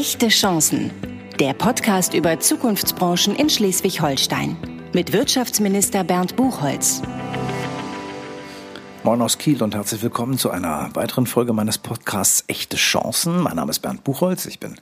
Echte Chancen. Der Podcast über Zukunftsbranchen in Schleswig-Holstein. Mit Wirtschaftsminister Bernd Buchholz. Moin aus Kiel und herzlich willkommen zu einer weiteren Folge meines Podcasts Echte Chancen. Mein Name ist Bernd Buchholz, ich bin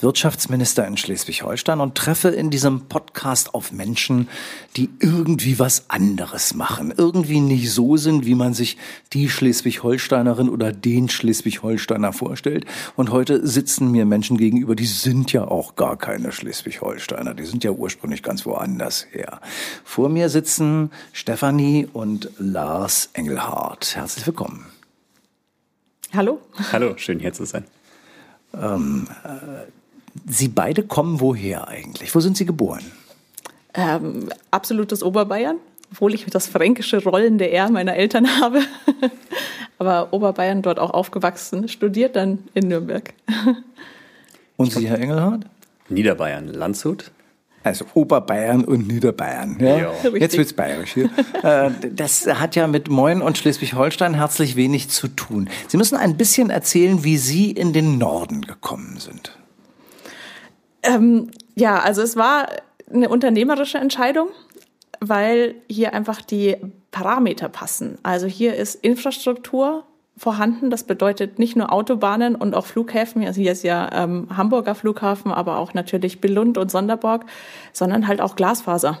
Wirtschaftsminister in Schleswig-Holstein und treffe in diesem Podcast auf Menschen, die irgendwie was anderes machen, irgendwie nicht so sind, wie man sich die Schleswig-Holsteinerin oder den Schleswig-Holsteiner vorstellt. Und heute sitzen mir Menschen gegenüber, die sind ja auch gar keine Schleswig-Holsteiner, die sind ja ursprünglich ganz woanders her. Vor mir sitzen Stefanie und Lars Engelhardt. Ort. Herzlich willkommen. Hallo. Hallo, schön hier zu sein. Ähm, äh, Sie beide kommen woher eigentlich? Wo sind Sie geboren? Ähm, absolutes Oberbayern, obwohl ich das fränkische rollende R meiner Eltern habe. Aber Oberbayern dort auch aufgewachsen, studiert dann in Nürnberg. Und Sie, Herr Engelhardt? Niederbayern, Landshut. Also Oberbayern und Niederbayern. Ja? ja. Jetzt wird's bayerisch hier. Äh, das hat ja mit Moin und Schleswig-Holstein herzlich wenig zu tun. Sie müssen ein bisschen erzählen, wie Sie in den Norden gekommen sind. Ähm, ja, also es war eine unternehmerische Entscheidung, weil hier einfach die Parameter passen. Also hier ist Infrastruktur vorhanden. Das bedeutet nicht nur Autobahnen und auch Flughäfen. Also hier ist ja ähm, Hamburger Flughafen, aber auch natürlich Billund und Sonderborg, sondern halt auch Glasfaser.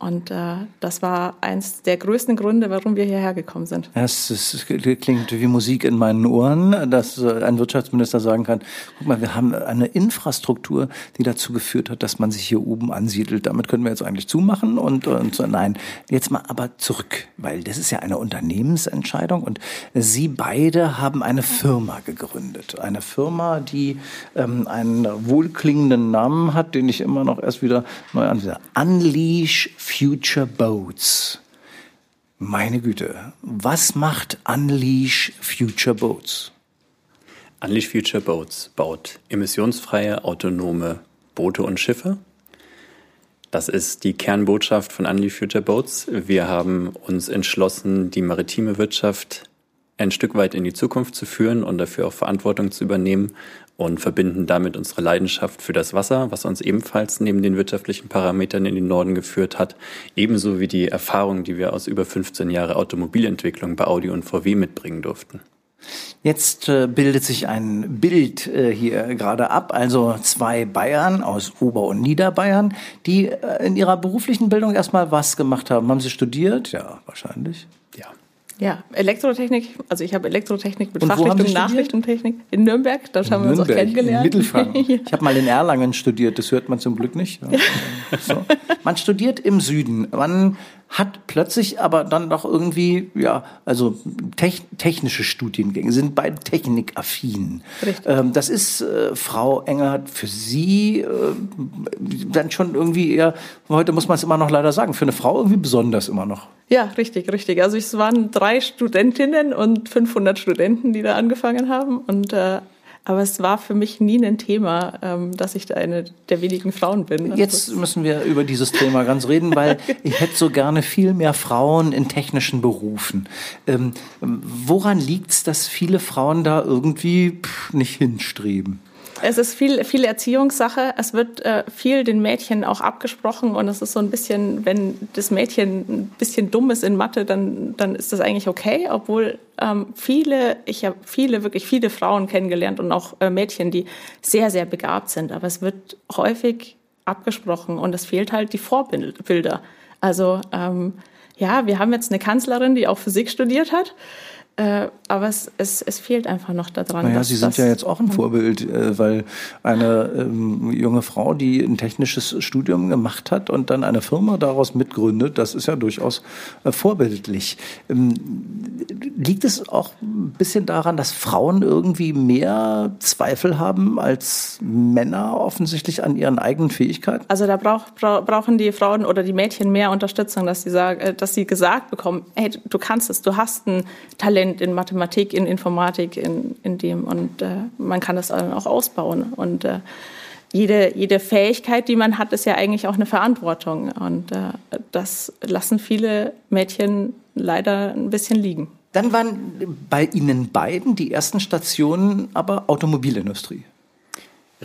Und äh, das war eins der größten Gründe, warum wir hierher gekommen sind. Es, es klingt wie Musik in meinen Ohren, dass äh, ein Wirtschaftsminister sagen kann, guck mal, wir haben eine Infrastruktur, die dazu geführt hat, dass man sich hier oben ansiedelt. Damit können wir jetzt eigentlich zumachen und, und so, nein, jetzt mal aber zurück, weil das ist ja eine Unternehmensentscheidung und Sie beide haben eine Firma gegründet. Eine Firma, die ähm, einen wohlklingenden Namen hat, den ich immer noch erst wieder neu ansehe. Unleash Future Boats. Meine Güte, was macht Unleash Future Boats? Unleash Future Boats baut emissionsfreie, autonome Boote und Schiffe. Das ist die Kernbotschaft von Unleash Future Boats. Wir haben uns entschlossen, die maritime Wirtschaft ein Stück weit in die Zukunft zu führen und dafür auch Verantwortung zu übernehmen und verbinden damit unsere Leidenschaft für das Wasser, was uns ebenfalls neben den wirtschaftlichen Parametern in den Norden geführt hat, ebenso wie die Erfahrung, die wir aus über 15 Jahren Automobilentwicklung bei Audi und VW mitbringen durften. Jetzt äh, bildet sich ein Bild äh, hier gerade ab, also zwei Bayern aus Ober- und Niederbayern, die äh, in ihrer beruflichen Bildung erstmal was gemacht haben. Haben sie studiert? Ja, wahrscheinlich. Ja. Ja, Elektrotechnik, also ich habe Elektrotechnik mit Und Fachrichtung Nachrichtentechnik in Nürnberg, da haben wir uns auch kennengelernt. Mittelfranken. Ich habe mal in Erlangen studiert, das hört man zum Glück nicht. Ja. So. Man studiert im Süden. Man hat plötzlich aber dann doch irgendwie, ja, also technische Studiengänge, sind beide technikaffin. Ähm, das ist, äh, Frau Engert, für Sie äh, dann schon irgendwie eher, heute muss man es immer noch leider sagen, für eine Frau irgendwie besonders immer noch. Ja, richtig, richtig. Also es waren drei Studentinnen und 500 Studenten, die da angefangen haben und äh, aber es war für mich nie ein Thema, ähm, dass ich da eine der wenigen Frauen bin. Also Jetzt müssen wir über dieses Thema ganz reden, weil ich hätte so gerne viel mehr Frauen in technischen Berufen. Ähm, woran liegt es, dass viele Frauen da irgendwie nicht hinstreben? Es ist viel, viel Erziehungssache. Es wird äh, viel den Mädchen auch abgesprochen und es ist so ein bisschen, wenn das Mädchen ein bisschen dumm ist in Mathe, dann, dann ist das eigentlich okay, obwohl ähm, viele, ich habe viele, wirklich viele Frauen kennengelernt und auch äh, Mädchen, die sehr, sehr begabt sind. Aber es wird häufig abgesprochen und es fehlt halt die Vorbilder. Also ähm, ja, wir haben jetzt eine Kanzlerin, die auch Physik studiert hat. Äh, aber es, es, es fehlt einfach noch daran. Naja, Sie sind ja jetzt auch ein Vorbild, äh, weil eine ähm, junge Frau, die ein technisches Studium gemacht hat und dann eine Firma daraus mitgründet, das ist ja durchaus äh, vorbildlich. Ähm, liegt es auch ein bisschen daran, dass Frauen irgendwie mehr Zweifel haben als Männer offensichtlich an ihren eigenen Fähigkeiten? Also da brauch, bra brauchen die Frauen oder die Mädchen mehr Unterstützung, dass sie, sagen, äh, dass sie gesagt bekommen, hey, du kannst es, du hast ein Talent Talent in Mathematik, in Informatik, in, in dem. Und äh, man kann das dann auch ausbauen. Und äh, jede, jede Fähigkeit, die man hat, ist ja eigentlich auch eine Verantwortung. Und äh, das lassen viele Mädchen leider ein bisschen liegen. Dann waren bei Ihnen beiden die ersten Stationen aber Automobilindustrie.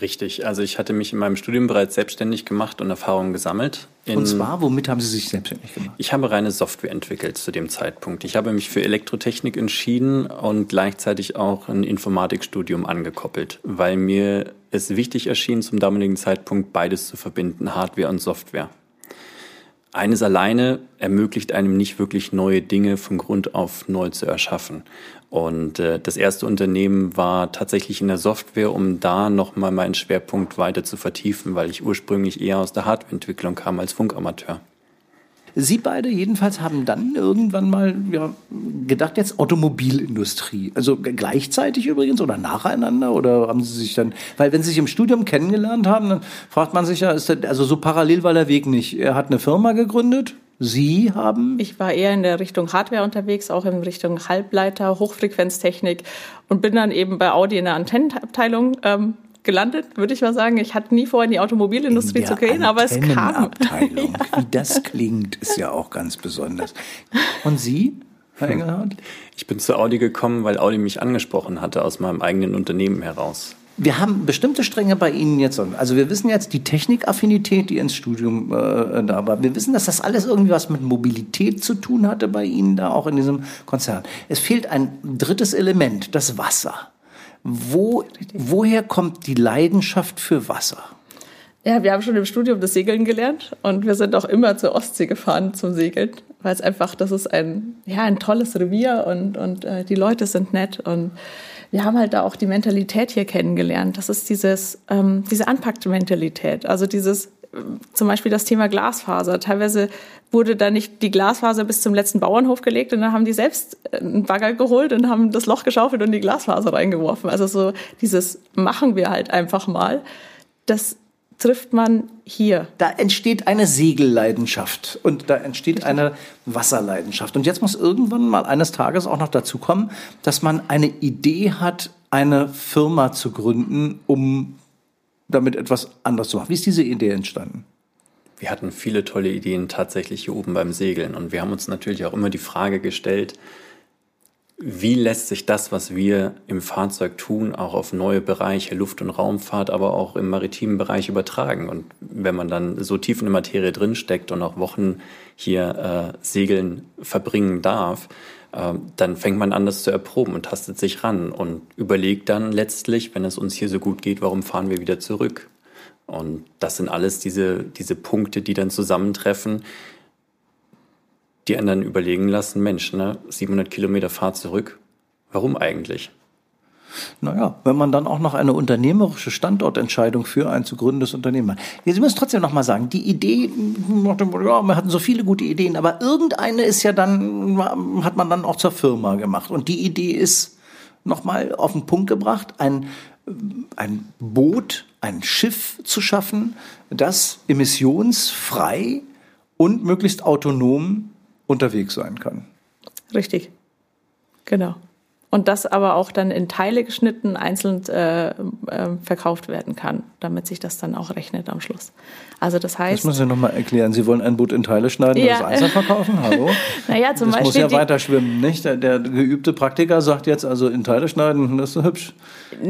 Richtig. Also ich hatte mich in meinem Studium bereits selbstständig gemacht und Erfahrungen gesammelt. und zwar, womit haben Sie sich selbstständig gemacht? Ich habe reine Software entwickelt zu dem Zeitpunkt. Ich habe mich für Elektrotechnik entschieden und gleichzeitig auch ein Informatikstudium angekoppelt, weil mir es wichtig erschien, zum damaligen Zeitpunkt beides zu verbinden, Hardware und Software. Eines alleine ermöglicht einem nicht wirklich neue Dinge von Grund auf neu zu erschaffen. Und äh, das erste Unternehmen war tatsächlich in der Software, um da nochmal meinen Schwerpunkt weiter zu vertiefen, weil ich ursprünglich eher aus der Hardwareentwicklung kam als Funkamateur. Sie beide jedenfalls haben dann irgendwann mal ja, gedacht, jetzt Automobilindustrie. Also gleichzeitig übrigens oder nacheinander oder haben Sie sich dann, weil wenn Sie sich im Studium kennengelernt haben, dann fragt man sich ja, ist das, also so parallel war der Weg nicht. Er hat eine Firma gegründet, Sie haben? Ich war eher in der Richtung Hardware unterwegs, auch in Richtung Halbleiter, Hochfrequenztechnik und bin dann eben bei Audi in der Antennenabteilung ähm, gelandet, würde ich mal sagen. Ich hatte nie vor, in die Automobilindustrie zu gehen, aber es kam. Abteilung. ja. Wie das klingt, ist ja auch ganz besonders. Und Sie? Herr Engelhardt? Ich bin zu Audi gekommen, weil Audi mich angesprochen hatte aus meinem eigenen Unternehmen heraus wir haben bestimmte Stränge bei Ihnen jetzt. Also wir wissen jetzt die Technikaffinität, die ins Studium äh, da war. Wir wissen, dass das alles irgendwie was mit Mobilität zu tun hatte bei Ihnen da auch in diesem Konzern. Es fehlt ein drittes Element, das Wasser. Wo, woher kommt die Leidenschaft für Wasser? Ja, wir haben schon im Studium das Segeln gelernt und wir sind auch immer zur Ostsee gefahren zum Segeln, weil es einfach, das ist ein, ja, ein tolles Revier und, und äh, die Leute sind nett und wir haben halt da auch die Mentalität hier kennengelernt. Das ist dieses, ähm, diese Anpackte-Mentalität. Also dieses, zum Beispiel das Thema Glasfaser. Teilweise wurde da nicht die Glasfaser bis zum letzten Bauernhof gelegt und dann haben die selbst äh, einen Bagger geholt und haben das Loch geschaufelt und die Glasfaser reingeworfen. Also so dieses machen wir halt einfach mal. Das trifft man hier. Da entsteht eine Segelleidenschaft und da entsteht eine Wasserleidenschaft. Und jetzt muss irgendwann mal eines Tages auch noch dazu kommen, dass man eine Idee hat, eine Firma zu gründen, um damit etwas anderes zu machen. Wie ist diese Idee entstanden? Wir hatten viele tolle Ideen tatsächlich hier oben beim Segeln und wir haben uns natürlich auch immer die Frage gestellt, wie lässt sich das, was wir im Fahrzeug tun, auch auf neue Bereiche, Luft- und Raumfahrt, aber auch im maritimen Bereich übertragen? Und wenn man dann so tief in der Materie drinsteckt und auch Wochen hier äh, segeln verbringen darf, dann fängt man an, das zu erproben und tastet sich ran und überlegt dann letztlich, wenn es uns hier so gut geht, warum fahren wir wieder zurück? Und das sind alles diese, diese Punkte, die dann zusammentreffen, die anderen überlegen lassen, Mensch, ne, 700 Kilometer Fahrt zurück, warum eigentlich? Naja, wenn man dann auch noch eine unternehmerische Standortentscheidung für ein zu gründendes Unternehmen hat. Sie müssen trotzdem noch mal sagen, die Idee, ja, wir hatten so viele gute Ideen, aber irgendeine ist ja dann, hat man dann auch zur Firma gemacht. Und die Idee ist noch mal auf den Punkt gebracht, ein, ein Boot, ein Schiff zu schaffen, das emissionsfrei und möglichst autonom unterwegs sein kann. Richtig. Genau. Und das aber auch dann in Teile geschnitten, einzeln äh, äh, verkauft werden kann, damit sich das dann auch rechnet am Schluss. Also das heißt. Das müssen Sie nochmal erklären. Sie wollen ein Boot in Teile schneiden ja. und das einzeln verkaufen? Hallo? naja, zum das Beispiel. muss ja weiter schwimmen, nicht? Der, der, geübte Praktiker sagt jetzt also in Teile schneiden, das ist so hübsch.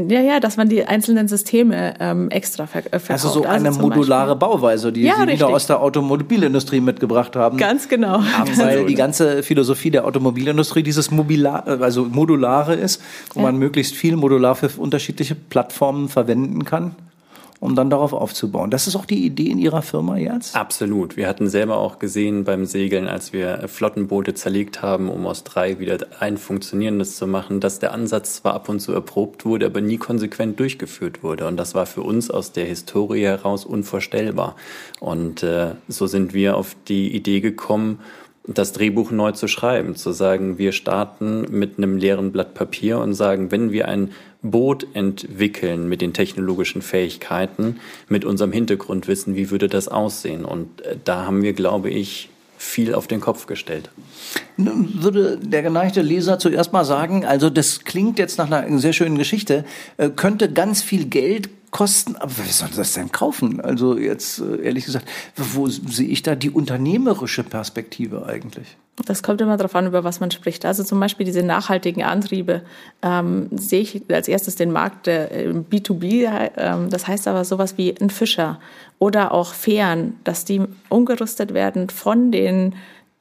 Ja, ja, dass man die einzelnen Systeme ähm, extra ver äh, verkauft. Also so eine also modulare Beispiel. Bauweise, die ja, Sie richtig. wieder aus der Automobilindustrie mitgebracht haben. Ganz genau. Weil die ganze Philosophie der Automobilindustrie dieses Mobilar, also modular modulare ist, wo ja. man möglichst viel modular für unterschiedliche Plattformen verwenden kann um dann darauf aufzubauen. Das ist auch die Idee in Ihrer Firma jetzt? Absolut. Wir hatten selber auch gesehen beim Segeln, als wir Flottenboote zerlegt haben, um aus drei wieder ein funktionierendes zu machen, dass der Ansatz zwar ab und zu erprobt wurde, aber nie konsequent durchgeführt wurde. Und das war für uns aus der Historie heraus unvorstellbar. Und äh, so sind wir auf die Idee gekommen, das Drehbuch neu zu schreiben, zu sagen, wir starten mit einem leeren Blatt Papier und sagen, wenn wir ein Boot entwickeln mit den technologischen Fähigkeiten, mit unserem Hintergrundwissen, wie würde das aussehen? Und äh, da haben wir, glaube ich, viel auf den Kopf gestellt. Nun würde der geneigte Leser zuerst mal sagen, also das klingt jetzt nach einer sehr schönen Geschichte, äh, könnte ganz viel Geld kosten, aber wer soll das denn kaufen? Also jetzt äh, ehrlich gesagt, wo sehe ich da die unternehmerische Perspektive eigentlich? Das kommt immer darauf an, über was man spricht. Also zum Beispiel diese nachhaltigen Antriebe ähm, sehe ich als erstes den Markt der äh, B2B. Äh, das heißt aber sowas wie ein Fischer oder auch Fähren, dass die umgerüstet werden von den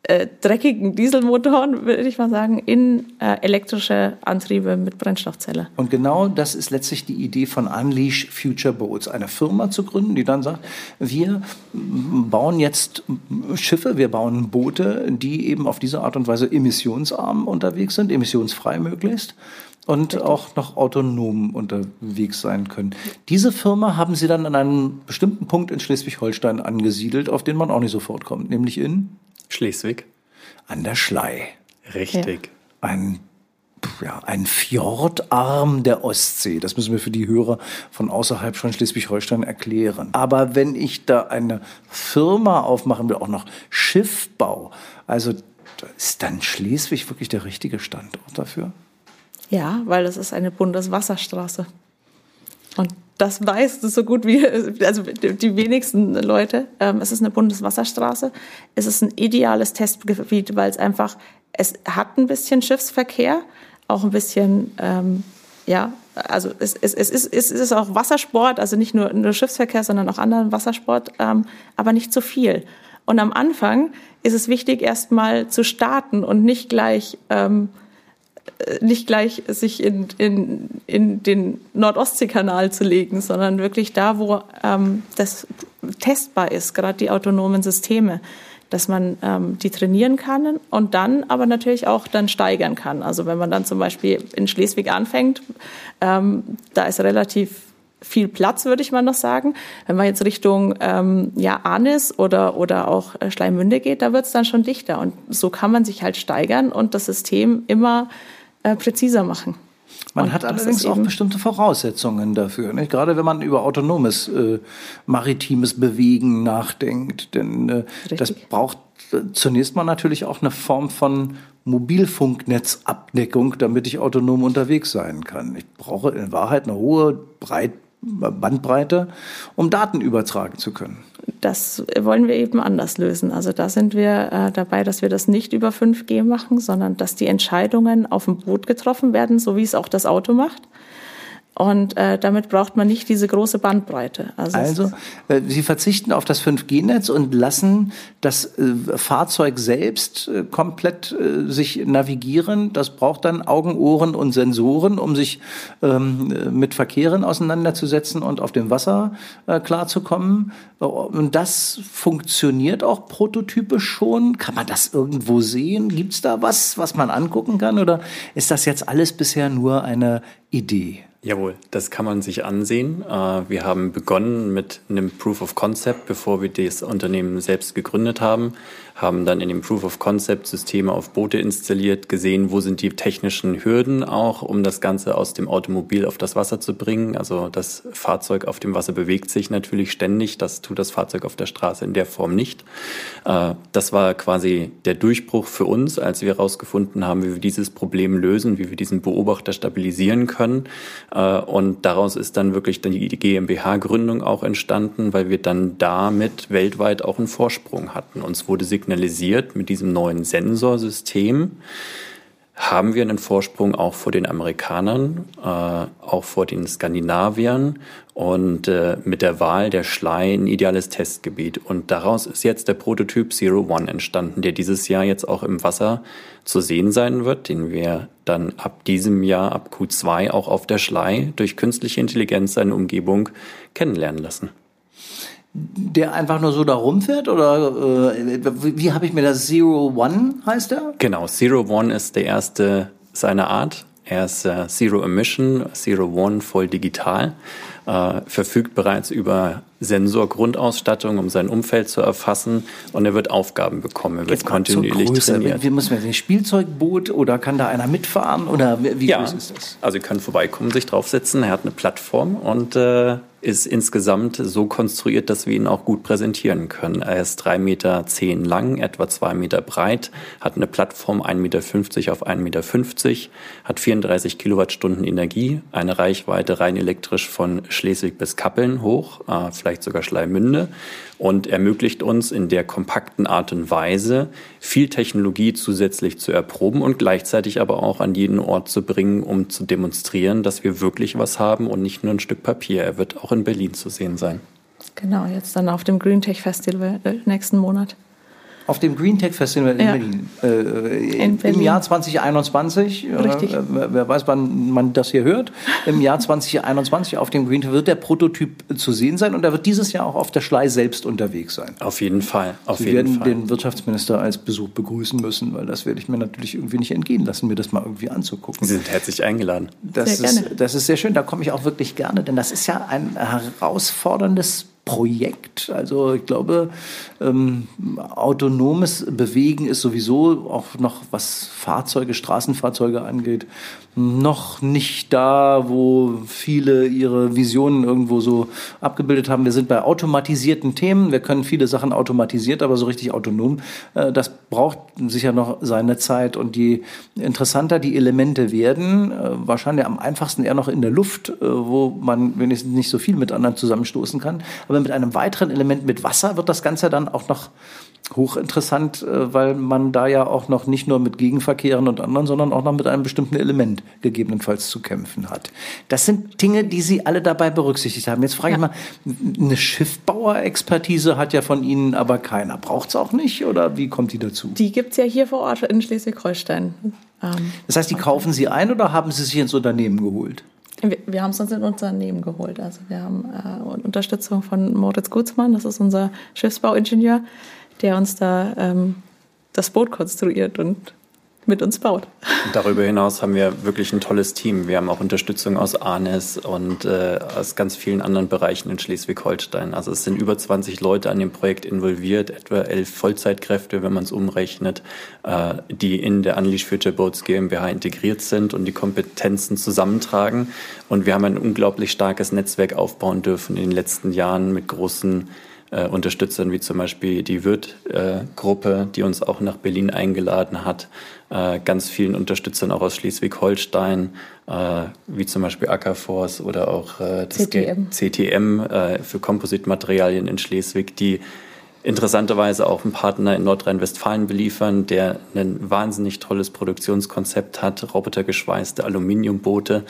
äh, dreckigen Dieselmotoren, würde ich mal sagen, in äh, elektrische Antriebe mit Brennstoffzelle. Und genau das ist letztlich die Idee von Unleash Future Boats, eine Firma zu gründen, die dann sagt, wir bauen jetzt Schiffe, wir bauen Boote, die eben auf diese Art und Weise emissionsarm unterwegs sind, emissionsfrei möglichst und Richtig. auch noch autonom unterwegs sein können. Diese Firma haben Sie dann an einem bestimmten Punkt in Schleswig-Holstein angesiedelt, auf den man auch nicht sofort kommt, nämlich in Schleswig. An der Schlei. Richtig. Ja. Ein ja, ein Fjordarm der Ostsee. Das müssen wir für die Hörer von außerhalb von Schleswig-Holstein erklären. Aber wenn ich da eine Firma aufmachen will, auch noch Schiffbau, also ist dann Schleswig wirklich der richtige Standort dafür? Ja, weil es ist eine Bundeswasserstraße. Und das weiß so gut wie also die wenigsten Leute. Ähm, es ist eine Bundeswasserstraße. Es ist ein ideales Testgebiet, weil es einfach es hat ein bisschen Schiffsverkehr, auch ein bisschen ähm, ja, also es, es, es, ist, es ist auch Wassersport, also nicht nur, nur Schiffsverkehr, sondern auch anderen Wassersport, ähm, aber nicht zu viel. Und am Anfang ist es wichtig, erstmal zu starten und nicht gleich ähm, nicht gleich sich in, in, in den Nordostseekanal zu legen, sondern wirklich da, wo ähm, das testbar ist, gerade die autonomen Systeme, dass man ähm, die trainieren kann und dann aber natürlich auch dann steigern kann. Also wenn man dann zum Beispiel in Schleswig anfängt, ähm, da ist relativ viel Platz, würde ich mal noch sagen. Wenn man jetzt Richtung ähm, ja, Arnis oder, oder auch äh, Schleimünde geht, da wird es dann schon dichter. Und so kann man sich halt steigern und das System immer äh, präziser machen. Man und hat allerdings auch bestimmte Voraussetzungen dafür, nicht? gerade wenn man über autonomes äh, maritimes Bewegen nachdenkt. Denn äh, das braucht äh, zunächst mal natürlich auch eine Form von Mobilfunknetzabdeckung, damit ich autonom unterwegs sein kann. Ich brauche in Wahrheit eine hohe Breit Bandbreite, um Daten übertragen zu können. Das wollen wir eben anders lösen. Also da sind wir äh, dabei, dass wir das nicht über 5G machen, sondern dass die Entscheidungen auf dem Boot getroffen werden, so wie es auch das Auto macht. Und äh, damit braucht man nicht diese große Bandbreite. Also, also äh, Sie verzichten auf das 5G-Netz und lassen das äh, Fahrzeug selbst äh, komplett äh, sich navigieren. Das braucht dann Augen, Ohren und Sensoren, um sich ähm, mit Verkehren auseinanderzusetzen und auf dem Wasser äh, klarzukommen. Und das funktioniert auch prototypisch schon. Kann man das irgendwo sehen? Gibt es da was, was man angucken kann? Oder ist das jetzt alles bisher nur eine Idee? Jawohl, das kann man sich ansehen. Äh, wir haben begonnen mit einem Proof of Concept, bevor wir das Unternehmen selbst gegründet haben haben dann in dem Proof of Concept Systeme auf Boote installiert, gesehen, wo sind die technischen Hürden auch, um das Ganze aus dem Automobil auf das Wasser zu bringen. Also das Fahrzeug auf dem Wasser bewegt sich natürlich ständig, das tut das Fahrzeug auf der Straße in der Form nicht. Äh, das war quasi der Durchbruch für uns, als wir herausgefunden haben, wie wir dieses Problem lösen, wie wir diesen Beobachter stabilisieren können. Äh, und daraus ist dann wirklich die GmbH-Gründung auch entstanden, weil wir dann damit weltweit auch einen Vorsprung hatten. Uns wurde signalisiert, signalisiert, mit diesem neuen Sensorsystem haben wir einen Vorsprung auch vor den Amerikanern, äh, auch vor den Skandinaviern und äh, mit der Wahl der Schlei ein ideales Testgebiet. Und daraus ist jetzt der Prototyp Zero One entstanden, der dieses Jahr jetzt auch im Wasser zu sehen sein wird, den wir dann ab diesem Jahr, ab Q2 auch auf der Schlei durch künstliche Intelligenz seine Umgebung kennenlernen lassen der einfach nur so da rumfährt? Oder äh, wie, habe ich mir das? Zero One heißt er? Genau, Zero One ist der erste seiner Art. Er ist äh, Zero Emission, Zero One voll digital, äh, verfügt bereits über Sensorgrundausstattung, um sein Umfeld zu erfassen und er wird Aufgaben bekommen. Er wird Jetzt kontinuierlich trainiert. Wie muss man ein Spielzeugboot oder kann da einer mitfahren oder wie Ja, groß ist das? also können vorbeikommen, sich draufsetzen. Er hat eine Plattform und äh, ist insgesamt so konstruiert, dass wir ihn auch gut präsentieren können. Er ist 3,10 Meter lang, etwa 2 Meter breit, hat eine Plattform 1,50 Meter auf 1,50 Meter, hat 34 Kilowattstunden Energie, eine Reichweite rein elektrisch von Schleswig bis Kappeln hoch, äh, vielleicht sogar Schleimünde und ermöglicht uns in der kompakten Art und Weise viel Technologie zusätzlich zu erproben und gleichzeitig aber auch an jeden Ort zu bringen, um zu demonstrieren, dass wir wirklich was haben und nicht nur ein Stück Papier. Er wird auch in Berlin zu sehen sein. Genau, jetzt dann auf dem Green Tech Festival äh, nächsten Monat. Auf dem Green Tech Festival in Ja. Berlin. Äh, In Im Berlin. Jahr 2021. äh, Richtig. wer wer weiß, wann man das hier hört. Im Jahr 2021 auf dem Green Tech wird der Prototyp zu sehen sein und er wird dieses Jahr auch auf der Schlei selbst unterwegs sein. Auf jeden Fall, auf Sie jeden werden Fall. den Wirtschaftsminister als Besuch begrüßen müssen, weil das werde ich mir natürlich irgendwie nicht entgehen lassen, mir das mal irgendwie anzugucken. Sie sind herzlich eingeladen. Das, Sehr ist, gerne. das ist sehr schön, da komme ich auch wirklich gerne, denn das ist ja ein herausforderndes Projekt. Also ich glaube, ähm, autonomes Bewegen ist sowieso auch noch, was Fahrzeuge, Straßenfahrzeuge angeht, noch nicht da, wo viele ihre Visionen irgendwo so abgebildet haben. Wir sind bei automatisierten Themen. Wir können viele Sachen automatisiert, aber so richtig autonom, äh, das braucht sicher noch seine Zeit. Und je interessanter die Elemente werden, äh, wahrscheinlich am einfachsten eher noch in der Luft, äh, wo man wenigstens nicht so viel mit anderen zusammenstoßen kann. Aber mit einem weiteren Element mit Wasser wird das Ganze dann auch noch hochinteressant, äh, weil man da ja auch noch nicht nur mit Gegenverkehren und anderen, sondern auch noch mit einem bestimmten Element gegebenenfalls zu kämpfen hat. Das sind Dinge, die Sie alle dabei berücksichtigt haben. Jetzt frage ich mal, eine Schiffbauerexpertise hat ja von Ihnen aber keiner. Braucht es auch nicht oder wie kommt die dazu? Die gibt es ja hier vor Ort in Schleswig-Holstein. Ähm, Das heißt, die kaufen Sie ein oder haben Sie sich ins Unternehmen geholt? Wir wir haben es uns in Unternehmen geholt. Also wir haben äh, Unterstützung von Moritz Gutzmann, das ist unser Schiffsbauingenieur, der uns da ähm, das Boot konstruiert und mit uns baut. Darüber hinaus haben wir wirklich ein tolles Team. Wir haben auch Unterstützung aus Arnes und äh, aus ganz vielen anderen Bereichen in Schleswig-Holstein. Also es sind über 20 Leute an dem Projekt involviert, etwa elf Vollzeitkräfte, wenn man es umrechnet, äh, die in der Unleash Future Boats GmbH integriert sind und die Kompetenzen zusammentragen. Und wir haben ein unglaublich starkes Netzwerk aufbauen dürfen in den letzten Jahren mit großen äh, Unterstützern wie zum Beispiel die Wirt-Gruppe, die uns auch nach Berlin eingeladen hat, äh, ganz vielen Unterstützern auch aus Schleswig-Holstein, äh, wie zum Beispiel Ackerforce oder auch äh, das CTM. Ge- CTM äh, für Kompositmaterialien in Schleswig, die interessanterweise auch einen Partner in Nordrhein-Westfalen beliefern, der ein wahnsinnig tolles Produktionskonzept hat, robotergeschweißte Aluminiumboote.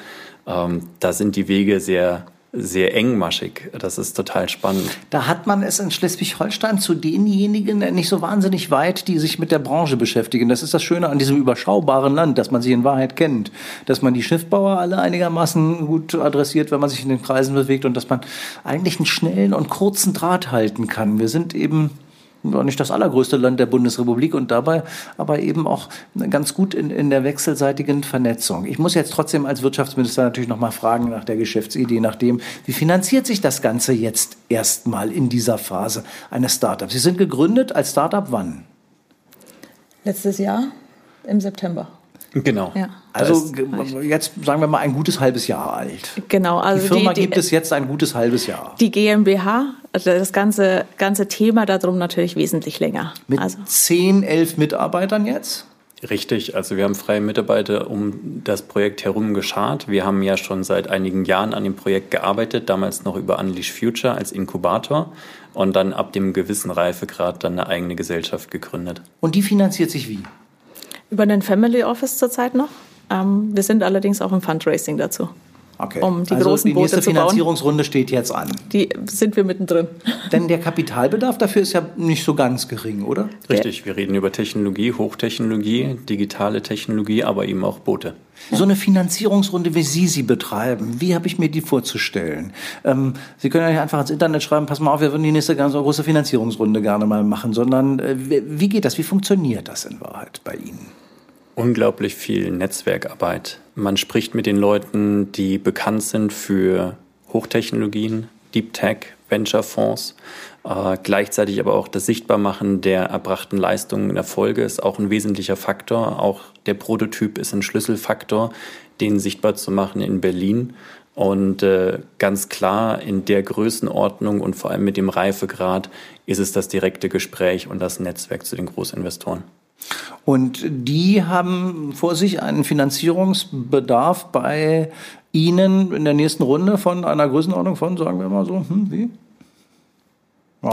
Ähm, da sind die Wege sehr sehr engmaschig. Das ist total spannend. Da hat man es in Schleswig-Holstein zu denjenigen nicht so wahnsinnig weit, die sich mit der Branche beschäftigen. Das ist das Schöne an diesem überschaubaren Land, dass man sie in Wahrheit kennt. Dass man die Schiffbauer alle einigermaßen gut adressiert, wenn man sich in den Kreisen bewegt und dass man eigentlich einen schnellen und kurzen Draht halten kann. Wir sind eben war nicht das allergrößte Land der Bundesrepublik und dabei aber eben auch ganz gut in, in der wechselseitigen Vernetzung. Ich muss jetzt trotzdem als Wirtschaftsminister natürlich noch mal fragen nach der Geschäftsidee, nach dem, wie finanziert sich das Ganze jetzt erstmal in dieser Phase eines Startups? Sie sind gegründet als Startup wann? Letztes Jahr im September. Genau. Ja. Also jetzt sagen wir mal ein gutes halbes Jahr alt. Genau, also die Firma die, die, gibt es jetzt ein gutes halbes Jahr. die GmbH, also das ganze, ganze Thema darum natürlich wesentlich länger. Mit also 10, 11 Mitarbeitern jetzt? Richtig, also wir haben freie Mitarbeiter um das Projekt herum geschart. Wir haben ja schon seit einigen Jahren an dem Projekt gearbeitet, damals noch über Unleash Future als Inkubator und dann ab dem gewissen Reifegrad dann eine eigene Gesellschaft gegründet. Und die finanziert sich wie? Über den Family Office zurzeit noch. Ähm, wir sind allerdings auch im Fundraising dazu. Okay. Um die also großen die nächste Boote zu bauen. Finanzierungsrunde steht jetzt an. Die sind wir mittendrin. Denn der Kapitalbedarf dafür ist ja nicht so ganz gering, oder? Richtig, wir reden über Technologie, Hochtechnologie, digitale Technologie, aber eben auch Boote. So eine Finanzierungsrunde, wie Sie sie betreiben, wie habe ich mir die vorzustellen? Ähm, sie können ja nicht einfach ins Internet schreiben, pass mal auf, wir würden die nächste ganz große Finanzierungsrunde gerne mal machen, sondern äh, wie wie geht das, wie funktioniert das in Wahrheit bei Ihnen? Unglaublich viel Netzwerkarbeit. Man spricht mit den Leuten, die bekannt sind für Hochtechnologien, Deep Tech, Venture-Fonds. Äh, gleichzeitig aber auch das Sichtbarmachen der erbrachten Leistungen in Erfolge ist auch ein wesentlicher Faktor. Auch der Prototyp ist ein Schlüsselfaktor, den sichtbar zu machen in Berlin. Und äh, ganz klar in der Größenordnung und vor allem mit dem Reifegrad ist es das direkte Gespräch und das Netzwerk zu den Großinvestoren. Und die haben vor sich einen Finanzierungsbedarf bei Ihnen in der nächsten Runde von einer Größenordnung von, sagen wir mal so, hm, wie? So.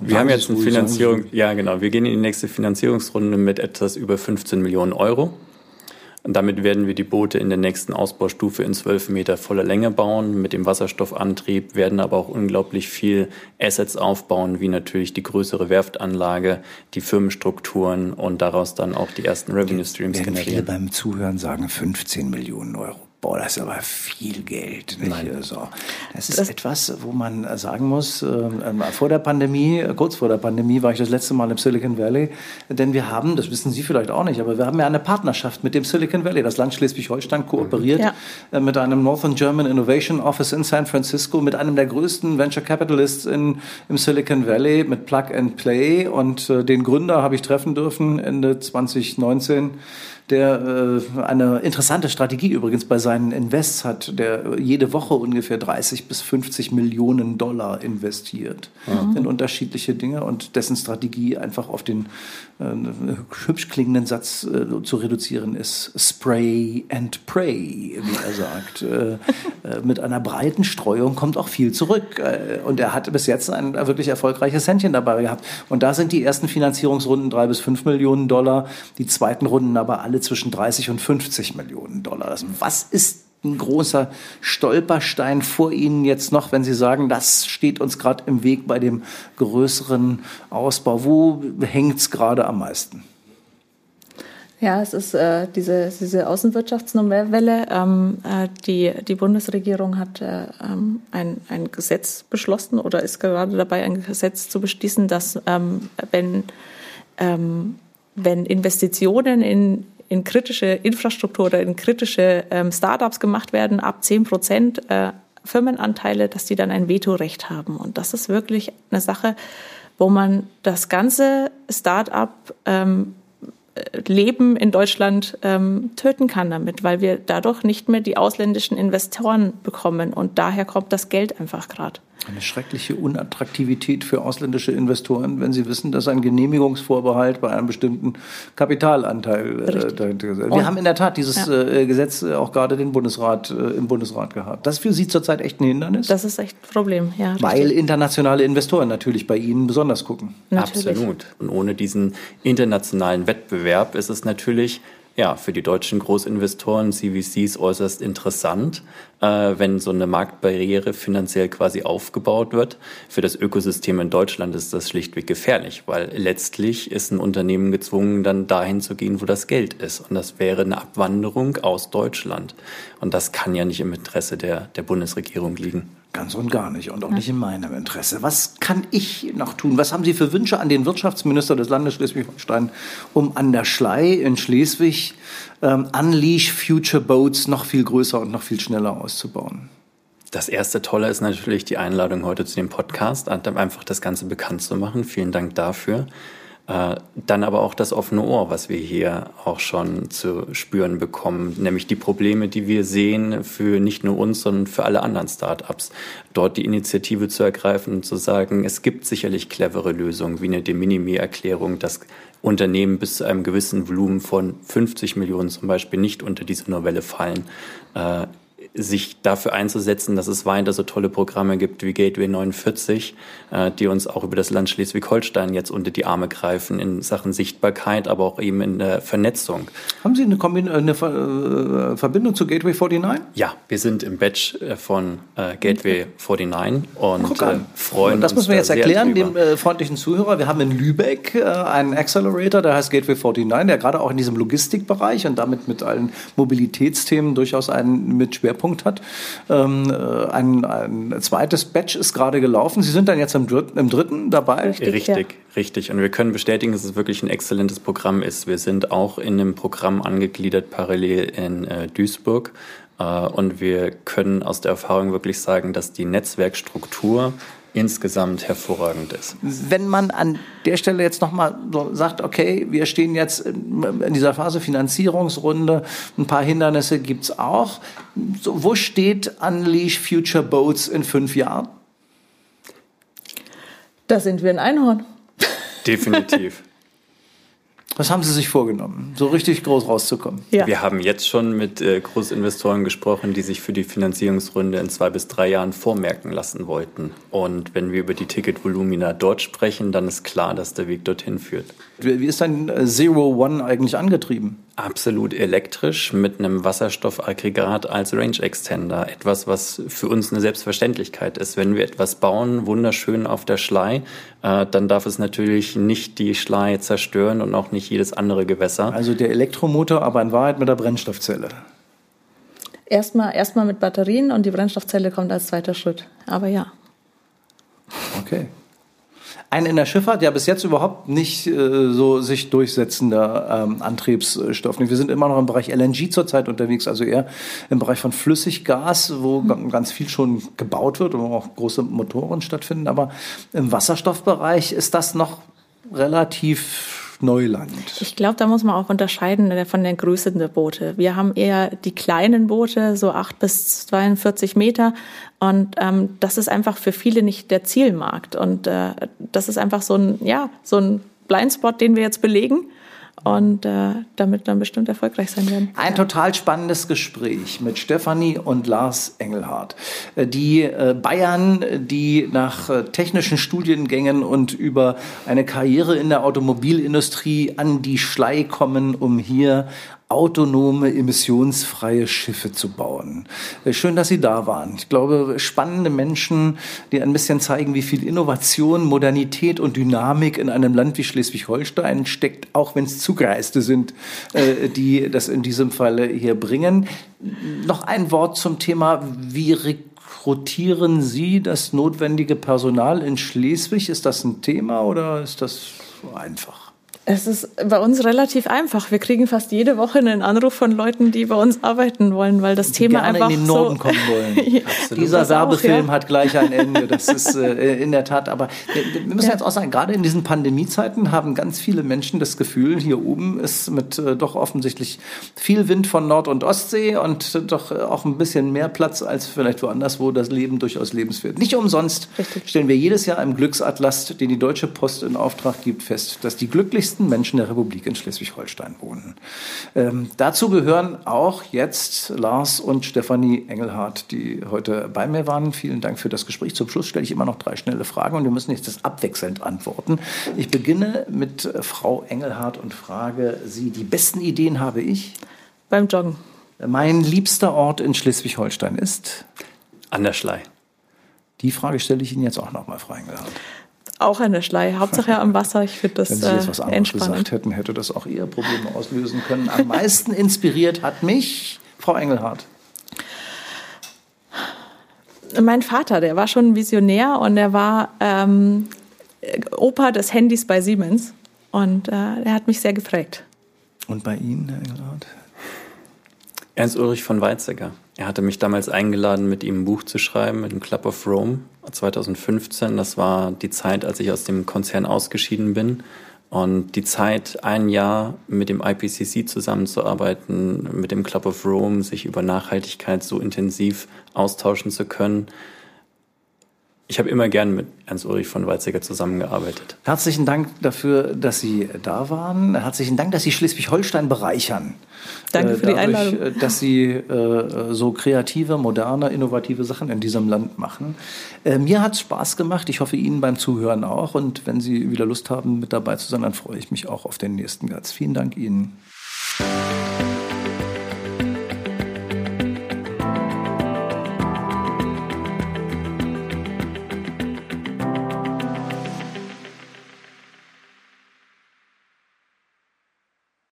Wir haben jetzt eine Finanzierung, ja genau, wir gehen in die nächste Finanzierungsrunde mit etwas über 15 Millionen Euro. Und damit werden wir die Boote in der nächsten Ausbaustufe in 12 Meter voller Länge bauen, mit dem Wasserstoffantrieb, werden aber auch unglaublich viel Assets aufbauen, wie natürlich die größere Werftanlage, die Firmenstrukturen und daraus dann auch die ersten Revenue Streams generieren. Viele beim Zuhören sagen 15 Millionen Euro. Boah, das ist aber viel Geld. Nicht? Nein. So. Das ist das etwas, wo man sagen muss, äh, vor der Pandemie, kurz vor der Pandemie war ich das letzte Mal im Silicon Valley, denn wir haben, das wissen Sie vielleicht auch nicht, aber wir haben ja eine Partnerschaft mit dem Silicon Valley. Das Land Schleswig-Holstein kooperiert ja. äh, mit einem Northern German Innovation Office in San Francisco, mit einem der größten Venture Capitalists in, im Silicon Valley, mit Plug and Play und äh, den Gründer habe ich treffen dürfen Ende 2019 der äh, eine interessante Strategie übrigens bei seinen Invests hat, der jede Woche ungefähr 30 bis 50 Millionen Dollar investiert mhm. in unterschiedliche Dinge und dessen Strategie einfach auf den äh, hübsch klingenden Satz äh, zu reduzieren ist Spray and Pray, wie er sagt. Äh, äh, mit einer breiten Streuung kommt auch viel zurück. Äh, und er hat bis jetzt ein wirklich erfolgreiches Händchen dabei gehabt. Und da sind die ersten Finanzierungsrunden drei bis fünf Millionen Dollar, die zweiten Runden aber alle alle zwischen 30 und 50 Millionen Dollar. Also was ist ein großer Stolperstein vor Ihnen jetzt noch, wenn Sie sagen, das steht uns gerade im Weg bei dem größeren Ausbau? Wo hängt es gerade am meisten? Ja, es ist äh, diese, diese Außenwirtschaftsnovelle. Ähm, äh, die, die Bundesregierung hat äh, ähm, ein, ein Gesetz beschlossen oder ist gerade dabei, ein Gesetz zu beschließen, dass ähm, wenn, ähm, wenn Investitionen in in kritische Infrastruktur oder in kritische ähm, Startups gemacht werden, ab 10 Prozent äh, Firmenanteile, dass die dann ein Vetorecht haben. Und das ist wirklich eine Sache, wo man das ganze Startup ähm, Leben in Deutschland ähm, töten kann damit, weil wir dadurch nicht mehr die ausländischen Investoren bekommen und daher kommt das Geld einfach gerade. Eine schreckliche Unattraktivität für ausländische Investoren, wenn sie wissen, dass ein Genehmigungsvorbehalt bei einem bestimmten Kapitalanteil. Äh, wir Und, haben in der Tat dieses ja. äh, Gesetz äh, auch gerade den Bundesrat äh, im Bundesrat gehabt. Das ist für Sie zurzeit echt ein Hindernis? Das ist echt ein Problem, ja. Weil richtig. internationale Investoren natürlich bei Ihnen besonders gucken. Natürlich. Absolut. Und ohne diesen internationalen Wettbewerb ist es natürlich ja, für die deutschen Großinvestoren, CVCs, äußerst interessant, äh, wenn so eine Marktbarriere finanziell quasi aufgebaut wird. Für das Ökosystem in Deutschland ist das schlichtweg gefährlich, weil letztlich ist ein Unternehmen gezwungen, dann dahin zu gehen, wo das Geld ist. Und das wäre eine Abwanderung aus Deutschland. Und das kann ja nicht im Interesse der, der Bundesregierung liegen. Ganz und gar nicht und auch nicht in meinem Interesse. Was kann ich noch tun? Was haben Sie für Wünsche an den Wirtschaftsminister des Landes Schleswig-Holstein, um an der Schlei in Schleswig ähm, Unleash Future Boats noch viel größer und noch viel schneller auszubauen? Das erste Tolle ist natürlich die Einladung heute zu dem Podcast, einfach das Ganze bekannt zu machen. Vielen Dank dafür. Äh, dann aber auch das offene Ohr, was wir hier auch schon zu spüren bekommen, nämlich die Probleme, die wir sehen für nicht nur uns, sondern für alle anderen Startups. Dort die Initiative zu ergreifen und zu sagen, es gibt sicherlich clevere Lösungen, wie eine De Minimi-Erklärung, dass Unternehmen bis zu einem gewissen Volumen von 50 Millionen zum Beispiel nicht unter diese Novelle fallen. Äh, sich dafür einzusetzen, dass es weiter so tolle Programme gibt wie Gateway 49, äh, die uns auch über das Land Schleswig-Holstein jetzt unter die Arme greifen in Sachen Sichtbarkeit, aber auch eben in der Vernetzung. Haben Sie eine, Kombin eine Ver äh, Verbindung zu Gateway 49? Ja, wir sind im Batch äh, von äh, Gateway 49 und äh, freuen uns. Das müssen wir jetzt erklären, dem äh, freundlichen Zuhörer. Wir haben in Lübeck einen Accelerator, der heißt Gateway 49, der gerade auch in diesem Logistikbereich und damit mit allen Mobilitätsthemen durchaus einen mit Schwerpunkt Schwerpunkt hat. Ähm, äh, ein, ein zweites Batch ist gerade gelaufen. Sie sind dann jetzt im, dritten, im dritten dabei? Richtig, richtig, ja. richtig. Und wir können bestätigen, dass es wirklich ein exzellentes Programm ist. Wir sind auch in einem Programm angegliedert parallel in äh, Duisburg. Äh, und wir können aus der Erfahrung wirklich sagen, dass die Netzwerkstruktur insgesamt hervorragend ist. Wenn man an der Stelle jetzt nochmal so sagt, okay, wir stehen jetzt in dieser Phase Finanzierungsrunde, ein paar Hindernisse gibt's auch. So, wo steht Unleash Future Boats in fünf Jahren? Da sind wir ein Einhorn. Definitiv. Was haben Sie sich vorgenommen, so richtig groß rauszukommen? Ja. Wir haben jetzt schon mit äh, Großinvestoren gesprochen, die sich für die Finanzierungsrunde in zwei bis drei Jahren vormerken lassen wollten. Und wenn wir über die Ticketvolumina dort sprechen, dann ist klar, dass der Weg dorthin führt. Wie ist dein äh, Zero One eigentlich angetrieben? Absolut elektrisch mit einem Wasserstoffaggregat als Range Extender. Etwas, was für uns eine Selbstverständlichkeit ist. Wenn wir etwas bauen, wunderschön auf der Schlei, äh, dann darf es natürlich nicht die Schlei zerstören und auch nicht jedes andere Gewässer. Also der Elektromotor, aber in Wahrheit mit der Brennstoffzelle. Erstmal, erstmal mit Batterien und die Brennstoffzelle kommt als zweiter Schritt. Aber ja. Okay ein in der Schifffahrt ja bis jetzt überhaupt nicht äh, so sich durchsetzender ähm, Antriebsstoff. Wir sind immer noch im Bereich LNG zurzeit unterwegs, also eher im Bereich von Flüssiggas, wo mhm. ganz viel schon gebaut wird und wo auch große Motoren stattfinden. Aber im Wasserstoffbereich ist das noch relativ Neuland. Ich glaube, da muss man auch unterscheiden äh, von der Größe der Boote. Wir haben eher die kleinen Boote, so 8 bis 42 Meter. Und ähm, das ist einfach für viele nicht der Zielmarkt. Und äh, das ist einfach so ein, ja, so ein Blindspot, den wir jetzt belegen und äh, damit dann bestimmt erfolgreich sein werden. Ein total spannendes Gespräch mit Stefanie und Lars Engelhardt. Äh, die äh, Bayern, die nach äh, technischen Studiengängen und über eine Karriere in der Automobilindustrie an die Schlei kommen, um hier autonome, emissionsfreie Schiffe zu bauen. Äh, schön, dass Sie da waren. Ich glaube, spannende Menschen, die ein bisschen zeigen, wie viel Innovation, Modernität und Dynamik in einem Land wie Schleswig-Holstein steckt, auch wenn es Zugreiste sind, äh, die das in diesem Falle hier bringen. Noch ein Wort zum Thema, wie rekrutieren Sie das notwendige Personal in Schleswig? Ist das ein Thema oder ist das einfach? Es ist bei uns relativ einfach. Wir kriegen fast jede Woche einen Anruf von Leuten, die bei uns arbeiten wollen, weil das die Thema gerne einfach in den Norden so kommen wollen. Dieser Werbefilm ja. hat gleich ein Ende. Das ist äh, in der Tat. Aber wir, wir müssen ja. jetzt auch sagen, gerade in diesen Pandemiezeiten haben ganz viele Menschen das Gefühl, hier oben ist mit äh, doch offensichtlich viel Wind von Nord- und Ostsee und äh, doch auch ein bisschen mehr Platz als vielleicht woanders, wo das Leben durchaus lebenswert. Nicht umsonst Richtig. stellen wir jedes Jahr im Glücksatlas, den die Deutsche Post in Auftrag gibt, fest, dass die glücklichsten reichsten Menschen der Republik in Schleswig-Holstein wohnen. Ähm, dazu gehören auch jetzt Lars und Stefanie Engelhardt, die heute bei mir waren. Vielen Dank für das Gespräch. Zum Schluss stelle ich immer noch drei schnelle Fragen und wir müssen jetzt das abwechselnd antworten. Ich beginne mit Frau Engelhardt und frage Sie, die besten Ideen habe ich? Beim Joggen. Mein liebster Ort in Schleswig-Holstein ist? An der Schlei. Die Frage stelle ich Ihnen jetzt auch nochmal, Frau Engelhardt. Auch eine Schlei, Hauptsache am Wasser. Ich finde das Wenn Sie jetzt was äh, anderes gesagt hätten, hätte das auch eher Probleme auslösen können. Am meisten inspiriert hat mich Frau Engelhardt. Mein Vater, der war schon Visionär und er war ähm, Opa des Handys bei Siemens. Und äh, er hat mich sehr geprägt. Und bei Ihnen, Herr Engelhardt? Ernst Ulrich von Weizsäcker. Er hatte mich damals eingeladen, mit ihm ein Buch zu schreiben, mit dem Club of Rome 2015. Das war die Zeit, als ich aus dem Konzern ausgeschieden bin. Und die Zeit, ein Jahr mit dem IPCC zusammenzuarbeiten, mit dem Club of Rome, sich über Nachhaltigkeit so intensiv austauschen zu können, ich habe immer gern mit Ernst Ulrich von Weizsäcker zusammengearbeitet. Herzlichen Dank dafür, dass Sie da waren. Herzlichen Dank, dass Sie Schleswig-Holstein bereichern. Danke für die dadurch, Einladung. Äh, dass Sie äh, so kreative, moderne, innovative Sachen in diesem Land machen. Äh, mir hat es Spaß gemacht. Ich hoffe, Ihnen beim Zuhören auch. Und wenn Sie wieder Lust haben, mit dabei zu sein, dann freue ich mich auch auf den nächsten Gast. Vielen Dank Ihnen.